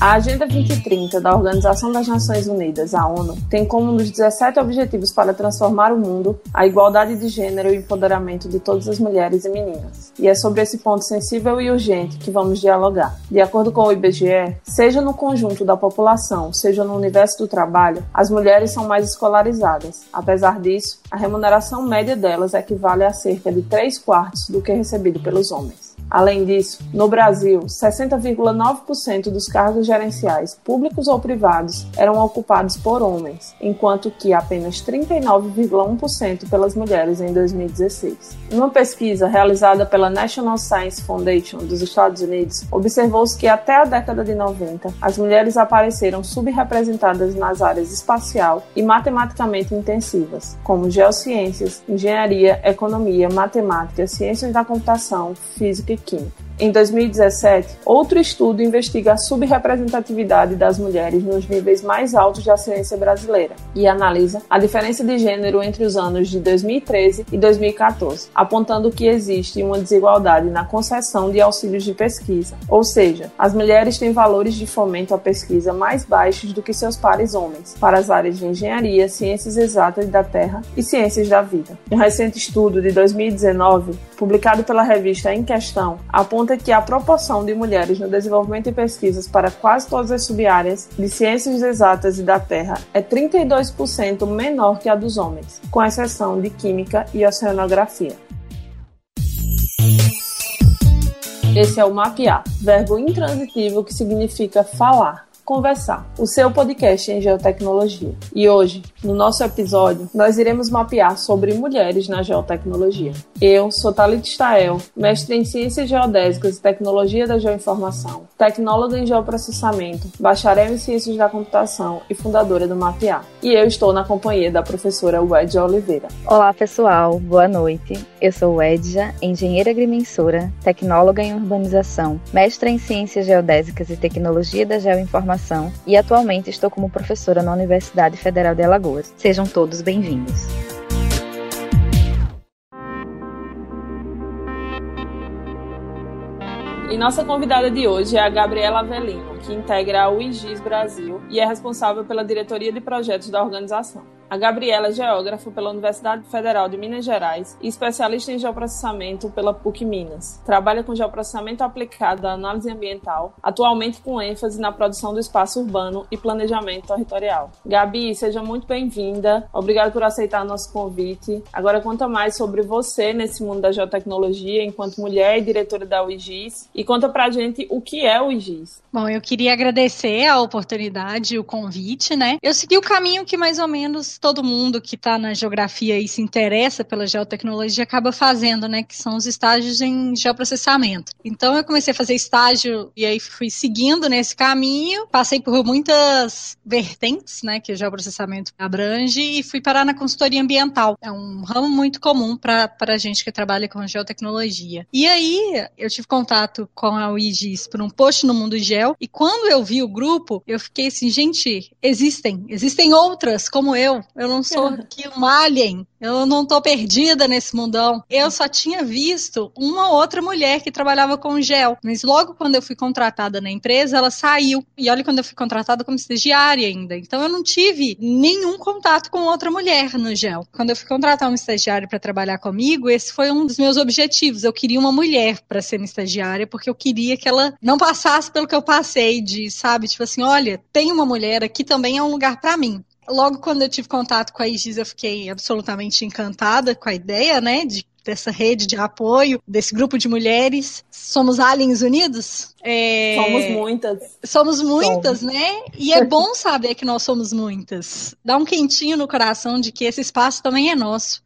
A Agenda 2030 da Organização das Nações Unidas, a ONU, tem como um dos 17 objetivos para transformar o mundo a igualdade de gênero e o empoderamento de todas as mulheres e meninas. E é sobre esse ponto sensível e urgente que vamos dialogar. De acordo com o IBGE, seja no conjunto da população, seja no universo do trabalho, as mulheres são mais escolarizadas. Apesar disso, a remuneração média delas equivale a cerca de 3 quartos do que recebido pelos homens. Além disso, no Brasil, 60,9% dos cargos gerenciais, públicos ou privados, eram ocupados por homens, enquanto que apenas 39,1% pelas mulheres em 2016. Uma pesquisa realizada pela National Science Foundation dos Estados Unidos observou-se que até a década de 90, as mulheres apareceram subrepresentadas nas áreas espacial e matematicamente intensivas, como geociências, engenharia, economia, matemática, ciências da computação, física e química. Em 2017, outro estudo investiga a subrepresentatividade das mulheres nos níveis mais altos da ciência brasileira e analisa a diferença de gênero entre os anos de 2013 e 2014, apontando que existe uma desigualdade na concessão de auxílios de pesquisa, ou seja, as mulheres têm valores de fomento à pesquisa mais baixos do que seus pares homens para as áreas de engenharia, ciências exatas da terra e ciências da vida. Um recente estudo de 2019, publicado pela revista Em Questão, aponta aponta que a proporção de mulheres no desenvolvimento e pesquisas para quase todas as subáreas de ciências exatas e da Terra é 32% menor que a dos homens, com exceção de química e oceanografia. Esse é o mapear, verbo intransitivo que significa falar Conversar, o seu podcast em geotecnologia. E hoje, no nosso episódio, nós iremos mapear sobre mulheres na geotecnologia. Eu sou Thalita Stael, mestre em Ciências Geodésicas e Tecnologia da Geoinformação, tecnóloga em Geoprocessamento, bacharel em Ciências da Computação e fundadora do Mapear. E eu estou na companhia da professora Wedja Oliveira. Olá, pessoal. Boa noite. Eu sou Wedja, engenheira agrimensora, tecnóloga em urbanização, mestra em Ciências Geodésicas e Tecnologia da Geoinformação e atualmente estou como professora na Universidade Federal de Alagoas. Sejam todos bem-vindos. E nossa convidada de hoje é a Gabriela Avelino, que integra a UIGIS Brasil e é responsável pela diretoria de projetos da organização. A Gabriela é geógrafa pela Universidade Federal de Minas Gerais e especialista em geoprocessamento pela PUC Minas. Trabalha com geoprocessamento aplicado à análise ambiental, atualmente com ênfase na produção do espaço urbano e planejamento territorial. Gabi, seja muito bem-vinda. Obrigada por aceitar nosso convite. Agora conta mais sobre você nesse mundo da geotecnologia enquanto mulher e diretora da UIGIS e conta pra gente o que é o UIGIS. Bom, eu queria agradecer a oportunidade, o convite, né? Eu segui o caminho que mais ou menos todo mundo que está na geografia e se interessa pela geotecnologia acaba fazendo, né? Que são os estágios em geoprocessamento. Então eu comecei a fazer estágio e aí fui seguindo nesse caminho, passei por muitas vertentes, né? Que o geoprocessamento abrange e fui parar na consultoria ambiental. É um ramo muito comum para a gente que trabalha com geotecnologia. E aí eu tive contato com a UIGIS por um post no Mundo Geo e quando eu vi o grupo, eu fiquei assim, gente, existem, existem outras como eu, eu não sou aqui um alien. Eu não tô perdida nesse mundão. Eu só tinha visto uma outra mulher que trabalhava com gel. Mas logo quando eu fui contratada na empresa, ela saiu. E olha quando eu fui contratada como estagiária ainda. Então eu não tive nenhum contato com outra mulher no gel. Quando eu fui contratar uma estagiária para trabalhar comigo, esse foi um dos meus objetivos. Eu queria uma mulher para ser minha estagiária, porque eu queria que ela não passasse pelo que eu passei de, sabe, tipo assim, olha, tem uma mulher aqui também é um lugar para mim logo quando eu tive contato com a IGIS, eu fiquei absolutamente encantada com a ideia, né, de dessa rede de apoio, desse grupo de mulheres. Somos aliens unidos? É... Somos muitas. Somos muitas, somos. né? E é bom saber que nós somos muitas. Dá um quentinho no coração de que esse espaço também é nosso.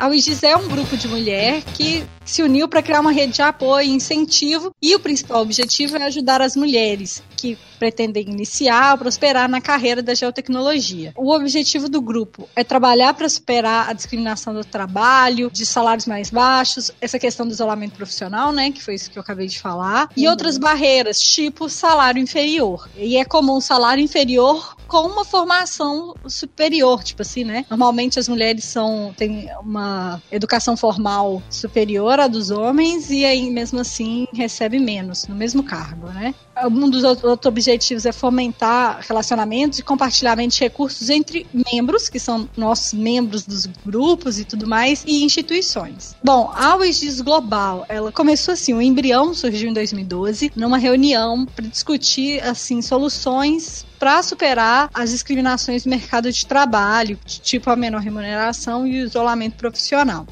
A UIGIS é um grupo de mulher que se uniu para criar uma rede de apoio e incentivo, e o principal objetivo é ajudar as mulheres que pretendem iniciar ou prosperar na carreira da geotecnologia. O objetivo do grupo é trabalhar para superar a discriminação do trabalho, de salários mais baixos, essa questão do isolamento profissional, né, que foi isso que eu acabei de falar, e uhum. outras barreiras, tipo salário inferior. E é comum salário inferior com uma formação superior, tipo assim, né? Normalmente as mulheres são têm uma educação formal superior à dos homens e aí mesmo assim recebe menos no mesmo cargo, né? Um dos outros objetivos é fomentar relacionamentos e compartilhamento de recursos entre membros, que são nossos membros dos grupos e tudo mais, e instituições. Bom, a UEGIS Global, ela começou assim, o embrião surgiu em 2012, numa reunião para discutir assim soluções para superar as discriminações do mercado de trabalho, tipo a menor remuneração e o isolamento profissional.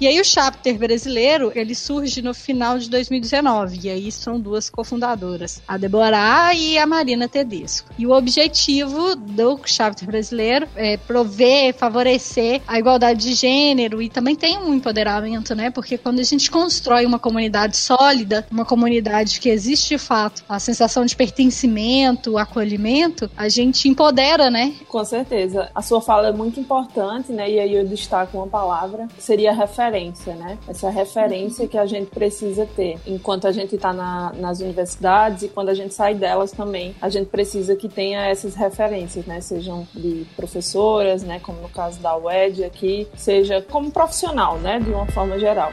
E aí o chapter brasileiro, ele surge no final de 2019, e aí são duas cofundadoras, a Deborah e a Marina Tedesco. E o objetivo do chapter brasileiro é prover, favorecer a igualdade de gênero e também tem um empoderamento, né? Porque quando a gente constrói uma comunidade sólida, uma comunidade que existe de fato, a sensação de pertencimento, acolhimento, a gente empodera, né? Com certeza. A sua fala é muito importante, né? E aí eu destaco uma palavra, que seria referência, né? Essa referência que a gente precisa ter enquanto a gente está na, nas universidades e quando a gente sai delas também, a gente precisa que tenha essas referências, né? Sejam de professoras, né? Como no caso da UED aqui, seja como profissional, né? De uma forma geral.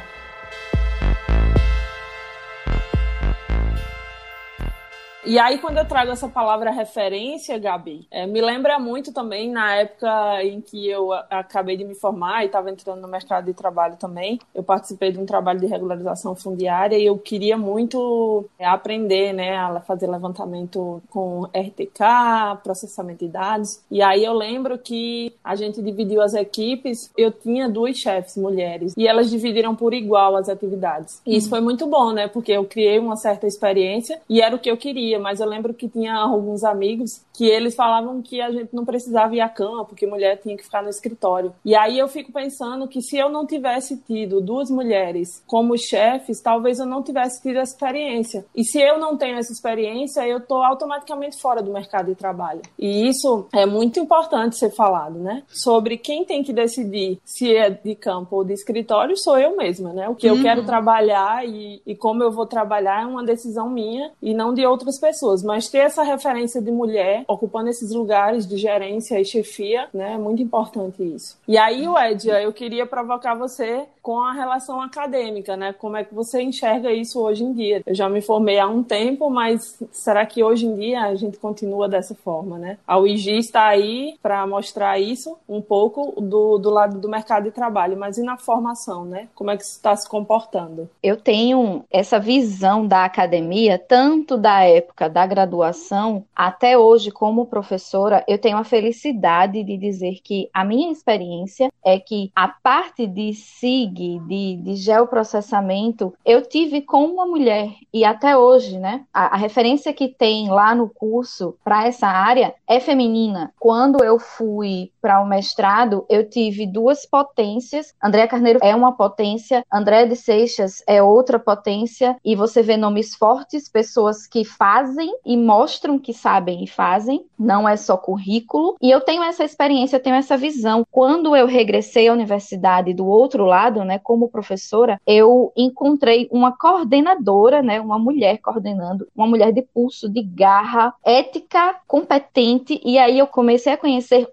E aí, quando eu trago essa palavra referência, Gabi, é, me lembra muito também na época em que eu acabei de me formar e estava entrando no mercado de trabalho também. Eu participei de um trabalho de regularização fundiária e eu queria muito é, aprender, né, a fazer levantamento com RTK, processamento de dados. E aí eu lembro que a gente dividiu as equipes. Eu tinha duas chefes mulheres e elas dividiram por igual as atividades. E isso hum. foi muito bom, né, porque eu criei uma certa experiência e era o que eu queria mas eu lembro que tinha alguns amigos que eles falavam que a gente não precisava ir à cama, porque mulher tinha que ficar no escritório. E aí eu fico pensando que se eu não tivesse tido duas mulheres como chefes, talvez eu não tivesse tido essa experiência. E se eu não tenho essa experiência, eu tô automaticamente fora do mercado de trabalho. E isso é muito importante ser falado, né? Sobre quem tem que decidir se é de campo ou de escritório, sou eu mesma, né? O que uhum. eu quero trabalhar e, e como eu vou trabalhar é uma decisão minha e não de outras pessoas, mas ter essa referência de mulher ocupando esses lugares de gerência e chefia, né, é muito importante isso. E aí, Edia, eu queria provocar você com a relação acadêmica, né? Como é que você enxerga isso hoje em dia? Eu já me formei há um tempo, mas será que hoje em dia a gente continua dessa forma, né? A UIG está aí para mostrar isso um pouco do, do lado do mercado de trabalho, mas e na formação, né? Como é que está se comportando? Eu tenho essa visão da academia, tanto da época da graduação até hoje como professora, eu tenho a felicidade de dizer que a minha experiência é que a parte de SIG, de, de geoprocessamento, eu tive com uma mulher e até hoje, né? A, a referência que tem lá no curso para essa área é feminina. Quando eu fui para o mestrado, eu tive duas potências. Andréa Carneiro é uma potência, André de Seixas é outra potência, e você vê nomes fortes, pessoas que fazem e mostram que sabem e fazem, não é só currículo. E eu tenho essa experiência, eu tenho essa visão. Quando eu regressei à universidade do outro lado, né, como professora, eu encontrei uma coordenadora, né, uma mulher coordenando, uma mulher de pulso, de garra, ética, competente, e aí eu comecei a conhecer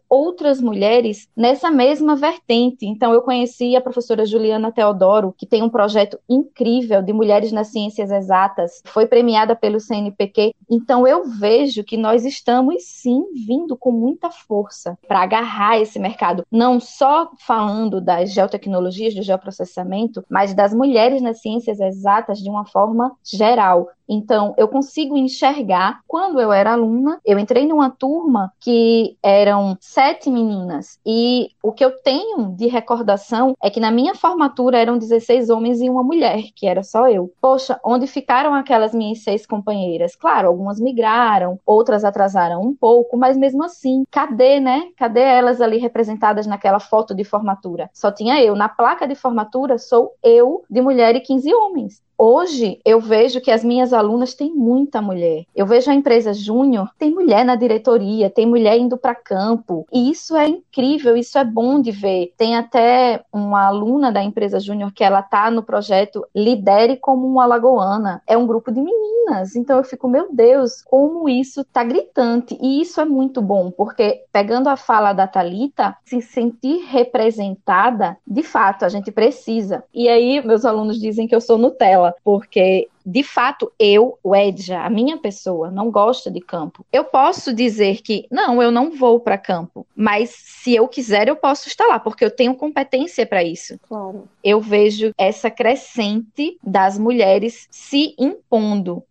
outras mulheres nessa mesma vertente. Então eu conheci a professora Juliana Teodoro, que tem um projeto incrível de mulheres nas ciências exatas, foi premiada pelo CNPq. Então eu vejo que nós estamos sim vindo com muita força para agarrar esse mercado, não só falando das geotecnologias, do geoprocessamento, mas das mulheres nas ciências exatas de uma forma geral. Então, eu consigo enxergar. Quando eu era aluna, eu entrei numa turma que eram sete meninas. E o que eu tenho de recordação é que na minha formatura eram 16 homens e uma mulher, que era só eu. Poxa, onde ficaram aquelas minhas seis companheiras? Claro, algumas migraram, outras atrasaram um pouco, mas mesmo assim, cadê, né? Cadê elas ali representadas naquela foto de formatura? Só tinha eu. Na placa de formatura, sou eu de mulher e 15 homens. Hoje eu vejo que as minhas alunas têm muita mulher. Eu vejo a empresa júnior, tem mulher na diretoria, tem mulher indo para campo. E isso é incrível, isso é bom de ver. Tem até uma aluna da empresa júnior que ela tá no projeto Lidere como uma lagoana. É um grupo de meninas. Então eu fico, meu Deus, como isso tá gritante. E isso é muito bom, porque pegando a fala da Talita, se sentir representada, de fato, a gente precisa. E aí meus alunos dizem que eu sou Nutella, porque de fato, eu, o Edja, a minha pessoa, não gosta de campo. Eu posso dizer que, não, eu não vou para campo, mas se eu quiser, eu posso estar lá, porque eu tenho competência para isso. Claro. Eu vejo essa crescente das mulheres se impondo.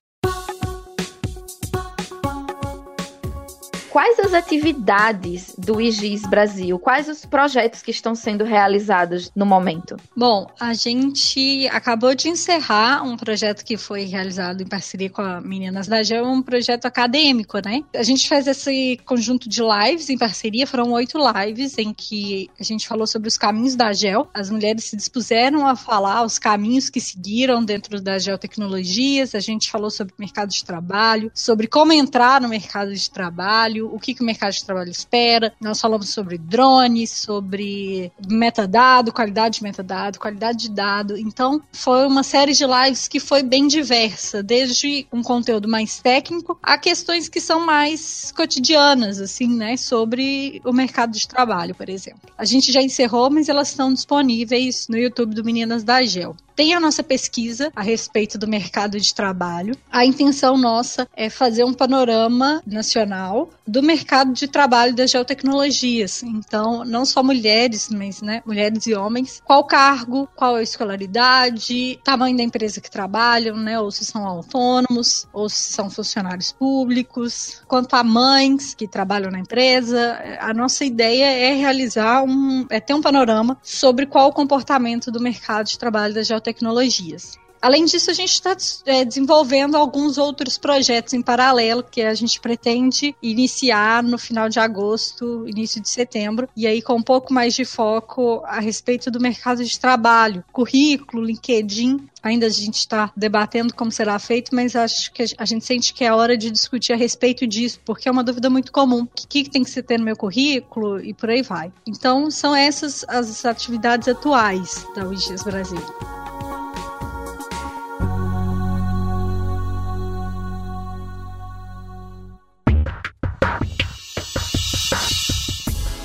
Quais as atividades do IGIS Brasil? Quais os projetos que estão sendo realizados no momento? Bom, a gente acabou de encerrar um projeto que foi realizado em parceria com a Meninas da GEL, um projeto acadêmico, né? A gente faz esse conjunto de lives em parceria, foram oito lives em que a gente falou sobre os caminhos da GEL. As mulheres se dispuseram a falar os caminhos que seguiram dentro das geotecnologias, a gente falou sobre mercado de trabalho, sobre como entrar no mercado de trabalho, o que, que o mercado de trabalho espera. Nós falamos sobre drones, sobre metadado, qualidade de metadado, qualidade de dado. Então, foi uma série de lives que foi bem diversa, desde um conteúdo mais técnico a questões que são mais cotidianas, assim, né, sobre o mercado de trabalho, por exemplo. A gente já encerrou, mas elas estão disponíveis no YouTube do Meninas da Gel tem a nossa pesquisa a respeito do mercado de trabalho. A intenção nossa é fazer um panorama nacional do mercado de trabalho das geotecnologias. Então, não só mulheres, mas né, mulheres e homens. Qual cargo, qual a escolaridade, tamanho da empresa que trabalham, né, ou se são autônomos, ou se são funcionários públicos. Quanto a mães que trabalham na empresa, a nossa ideia é realizar um, é ter um panorama sobre qual o comportamento do mercado de trabalho das geotecnologias tecnologias. Além disso, a gente está é, desenvolvendo alguns outros projetos em paralelo que a gente pretende iniciar no final de agosto, início de setembro, e aí com um pouco mais de foco a respeito do mercado de trabalho, currículo, LinkedIn. Ainda a gente está debatendo como será feito, mas acho que a gente sente que é hora de discutir a respeito disso, porque é uma dúvida muito comum. O que, que tem que se ter no meu currículo e por aí vai. Então, são essas as atividades atuais da UIGES Brasil.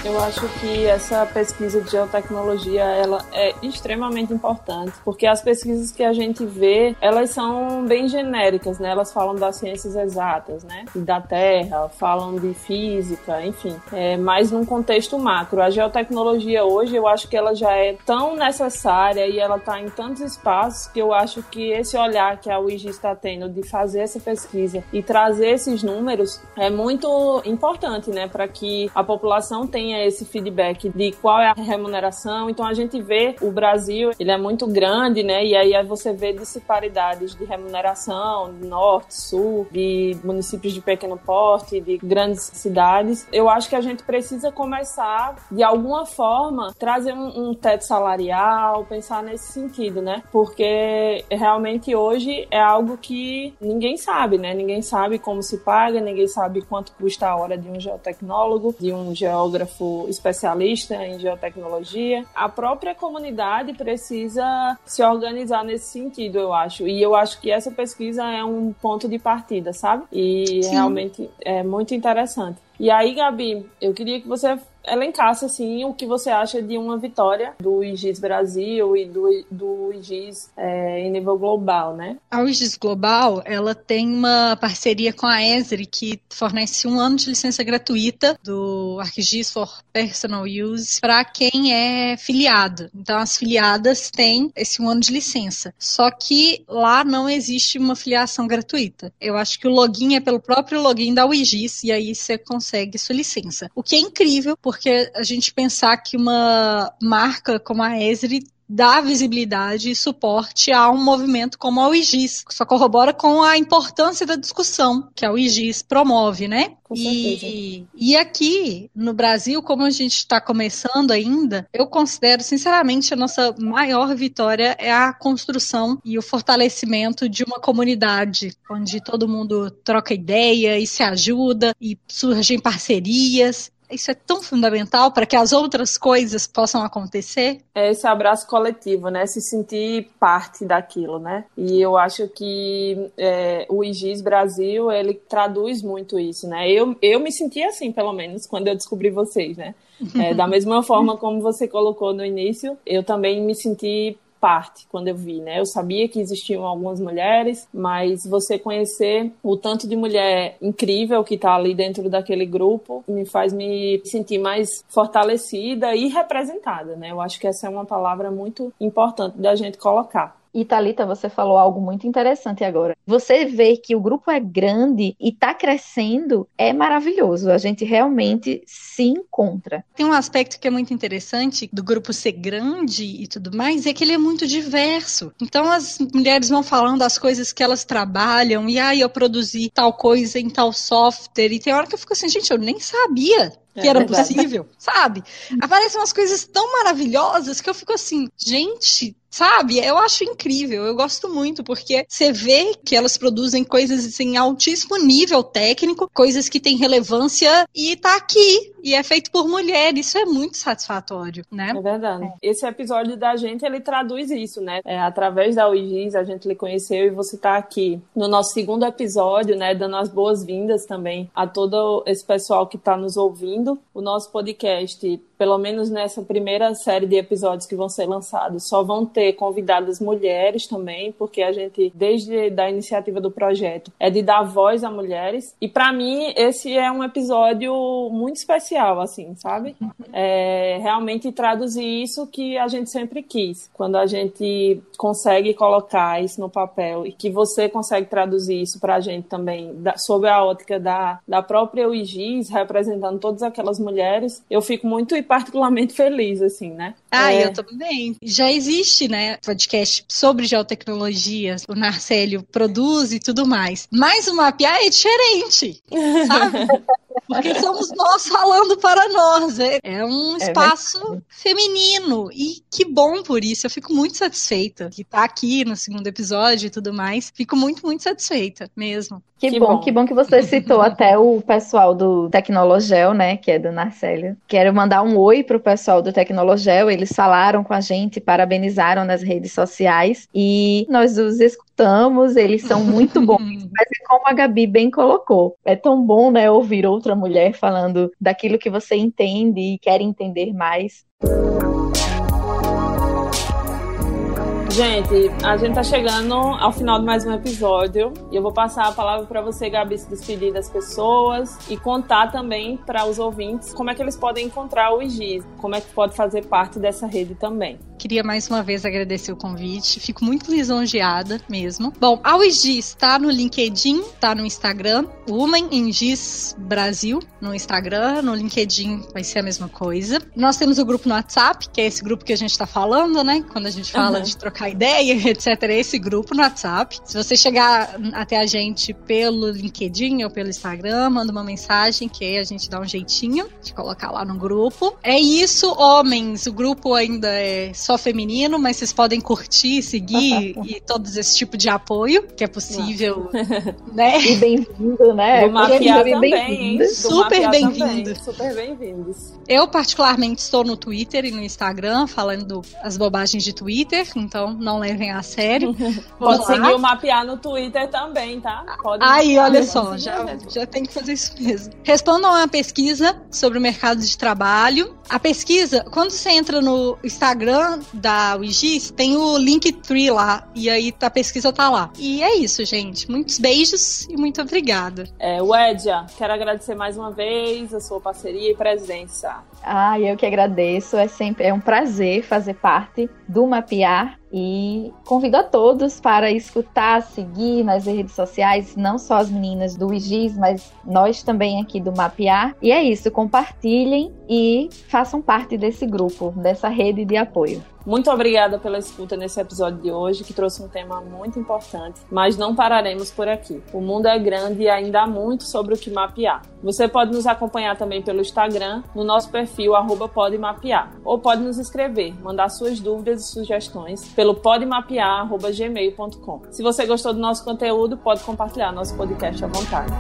Eu acho que essa pesquisa de geotecnologia ela é extremamente importante, porque as pesquisas que a gente vê, elas são bem genéricas, né? Elas falam das ciências exatas, né? Da Terra, falam de física, enfim. É, mas num contexto macro. A geotecnologia hoje, eu acho que ela já é tão necessária e ela está em tantos espaços que eu acho que esse olhar que a UIG está tendo de fazer essa pesquisa e trazer esses números é muito importante, né? Para que a população tenha tenha esse feedback de qual é a remuneração. Então a gente vê o Brasil, ele é muito grande, né? E aí você vê disparidades de remuneração, norte, sul, de municípios de pequeno porte, de grandes cidades. Eu acho que a gente precisa começar, de alguma forma, trazer um, um teto salarial, pensar nesse sentido, né? Porque realmente hoje é algo que ninguém sabe, né? Ninguém sabe como se paga, ninguém sabe quanto custa a hora de um geotecnólogo, de um geógrafo especialista em geotecnologia, a própria comunidade precisa se organizar nesse sentido, eu acho. E eu acho que essa pesquisa é um ponto de partida, sabe? E Sim. realmente é muito interessante. E aí, Gabi, eu queria que você elencasse assim o que você acha de uma vitória do IGIS Brasil e do, do IGIS é, em nível global, né? A IGIS Global, ela tem uma parceria com a ESRI que fornece um ano de licença gratuita do ArcGIS for Personal Use para quem é filiado. Então as filiadas têm esse um ano de licença. Só que lá não existe uma filiação gratuita. Eu acho que o login é pelo próprio login da UIGIS e aí você consegue sua licença. O que é incrível, porque a gente pensar que uma marca como a Esri dá visibilidade e suporte a um movimento como a UIGIS. Só corrobora com a importância da discussão que a UIGIS promove, né? E, e aqui no Brasil, como a gente está começando ainda, eu considero sinceramente a nossa maior vitória é a construção e o fortalecimento de uma comunidade onde todo mundo troca ideia e se ajuda e surgem parcerias isso é tão fundamental para que as outras coisas possam acontecer. É esse abraço coletivo, né? Se sentir parte daquilo, né? E eu acho que é, o IGIS Brasil, ele traduz muito isso, né? Eu, eu me senti assim, pelo menos, quando eu descobri vocês, né? É, da mesma forma como você colocou no início, eu também me senti parte quando eu vi, né? Eu sabia que existiam algumas mulheres, mas você conhecer o tanto de mulher incrível que está ali dentro daquele grupo me faz me sentir mais fortalecida e representada, né? Eu acho que essa é uma palavra muito importante da gente colocar. E Talita, você falou algo muito interessante agora. Você vê que o grupo é grande e está crescendo, é maravilhoso. A gente realmente se encontra. Tem um aspecto que é muito interessante do grupo ser grande e tudo mais, é que ele é muito diverso. Então as mulheres vão falando as coisas que elas trabalham, e aí ah, eu produzi tal coisa em tal software, e tem hora que eu fico assim, gente, eu nem sabia que é era verdade. possível, sabe? Aparecem umas coisas tão maravilhosas que eu fico assim, gente, sabe? Eu acho incrível, eu gosto muito, porque você vê que elas produzem coisas assim, em altíssimo nível técnico, coisas que têm relevância e tá aqui, e é feito por mulher, isso é muito satisfatório, né? É verdade. É. Esse episódio da gente, ele traduz isso, né? É, através da UIGIS, a gente lhe conheceu e você tá aqui no nosso segundo episódio, né? Dando as boas-vindas também a todo esse pessoal que tá nos ouvindo. O nosso podcast pelo menos nessa primeira série de episódios que vão ser lançados, só vão ter convidadas mulheres também, porque a gente, desde da iniciativa do projeto, é de dar voz a mulheres. E para mim, esse é um episódio muito especial, assim, sabe? É realmente traduzir isso que a gente sempre quis. Quando a gente consegue colocar isso no papel e que você consegue traduzir isso para a gente também, da, sob a ótica da, da própria UIGIS, representando todas aquelas mulheres, eu fico muito particularmente feliz, assim, né? Ah, é... eu também. Já existe, né, podcast sobre geotecnologias, o Narcélio produz e tudo mais. Mas o mapear é diferente, sabe? Porque somos nós falando para nós. É, é um é espaço é feminino. E que bom por isso. Eu fico muito satisfeita que tá aqui no segundo episódio e tudo mais. Fico muito, muito satisfeita mesmo. Que, que bom, bom, que bom que você citou até o pessoal do Tecnologel, né? Que é do Narcélio. Quero mandar um oi pro pessoal do Tecnologel. Eles falaram com a gente, parabenizaram nas redes sociais. E nós os escutamos, eles são muito bons. Mas é como a Gabi bem colocou. É tão bom, né, ouvir outra mulher falando daquilo que você entende e quer entender mais. Gente, a gente tá chegando ao final de mais um episódio e eu vou passar a palavra para você, Gabi, se despedir das pessoas e contar também para os ouvintes como é que eles podem encontrar o IGIS, como é que pode fazer parte dessa rede também. Queria mais uma vez agradecer o convite, fico muito lisonjeada mesmo. Bom, a UIGIS está no LinkedIn, está no Instagram, Women in GIS Brasil no Instagram, no LinkedIn vai ser a mesma coisa. Nós temos o grupo no WhatsApp, que é esse grupo que a gente está falando, né? Quando a gente fala uhum. de trocar trocar ideia, etc., é esse grupo no WhatsApp. Se você chegar até a gente pelo LinkedIn ou pelo Instagram, manda uma mensagem que aí a gente dá um jeitinho de colocar lá no grupo. É isso, homens. O grupo ainda é só feminino, mas vocês podem curtir, seguir e todos esse tipo de apoio que é possível, né? E bem-vindo, né? Do mapear também, bem Super bem-vindo. Super bem-vindos. Eu, particularmente, estou no Twitter e no Instagram falando as bobagens de Twitter, então não levem a sério. Pode seguir o Mapear no Twitter também, tá? Pode Aí, olha só, já, já tem que fazer isso mesmo. Respondam a uma pesquisa sobre o mercado de trabalho. A pesquisa, quando você entra no Instagram da Wigis, tem o Linktree lá, e aí a pesquisa tá lá. E é isso, gente. Muitos beijos e muito obrigada. É, Wedia, quero agradecer mais uma vez a sua parceria e presença. Ah, eu que agradeço. É sempre é um prazer fazer parte do Mapear e convido a todos para escutar, seguir nas redes sociais, não só as meninas do IGIS, mas nós também aqui do Mapear. E é isso, compartilhem e façam parte desse grupo, dessa rede de apoio. Muito obrigada pela escuta nesse episódio de hoje, que trouxe um tema muito importante, mas não pararemos por aqui. O mundo é grande e ainda há muito sobre o que mapear. Você pode nos acompanhar também pelo Instagram, no nosso perfil @podemapear, ou pode nos escrever, mandar suas dúvidas e sugestões pelo podemapear@gmail.com. Se você gostou do nosso conteúdo, pode compartilhar nosso podcast à vontade.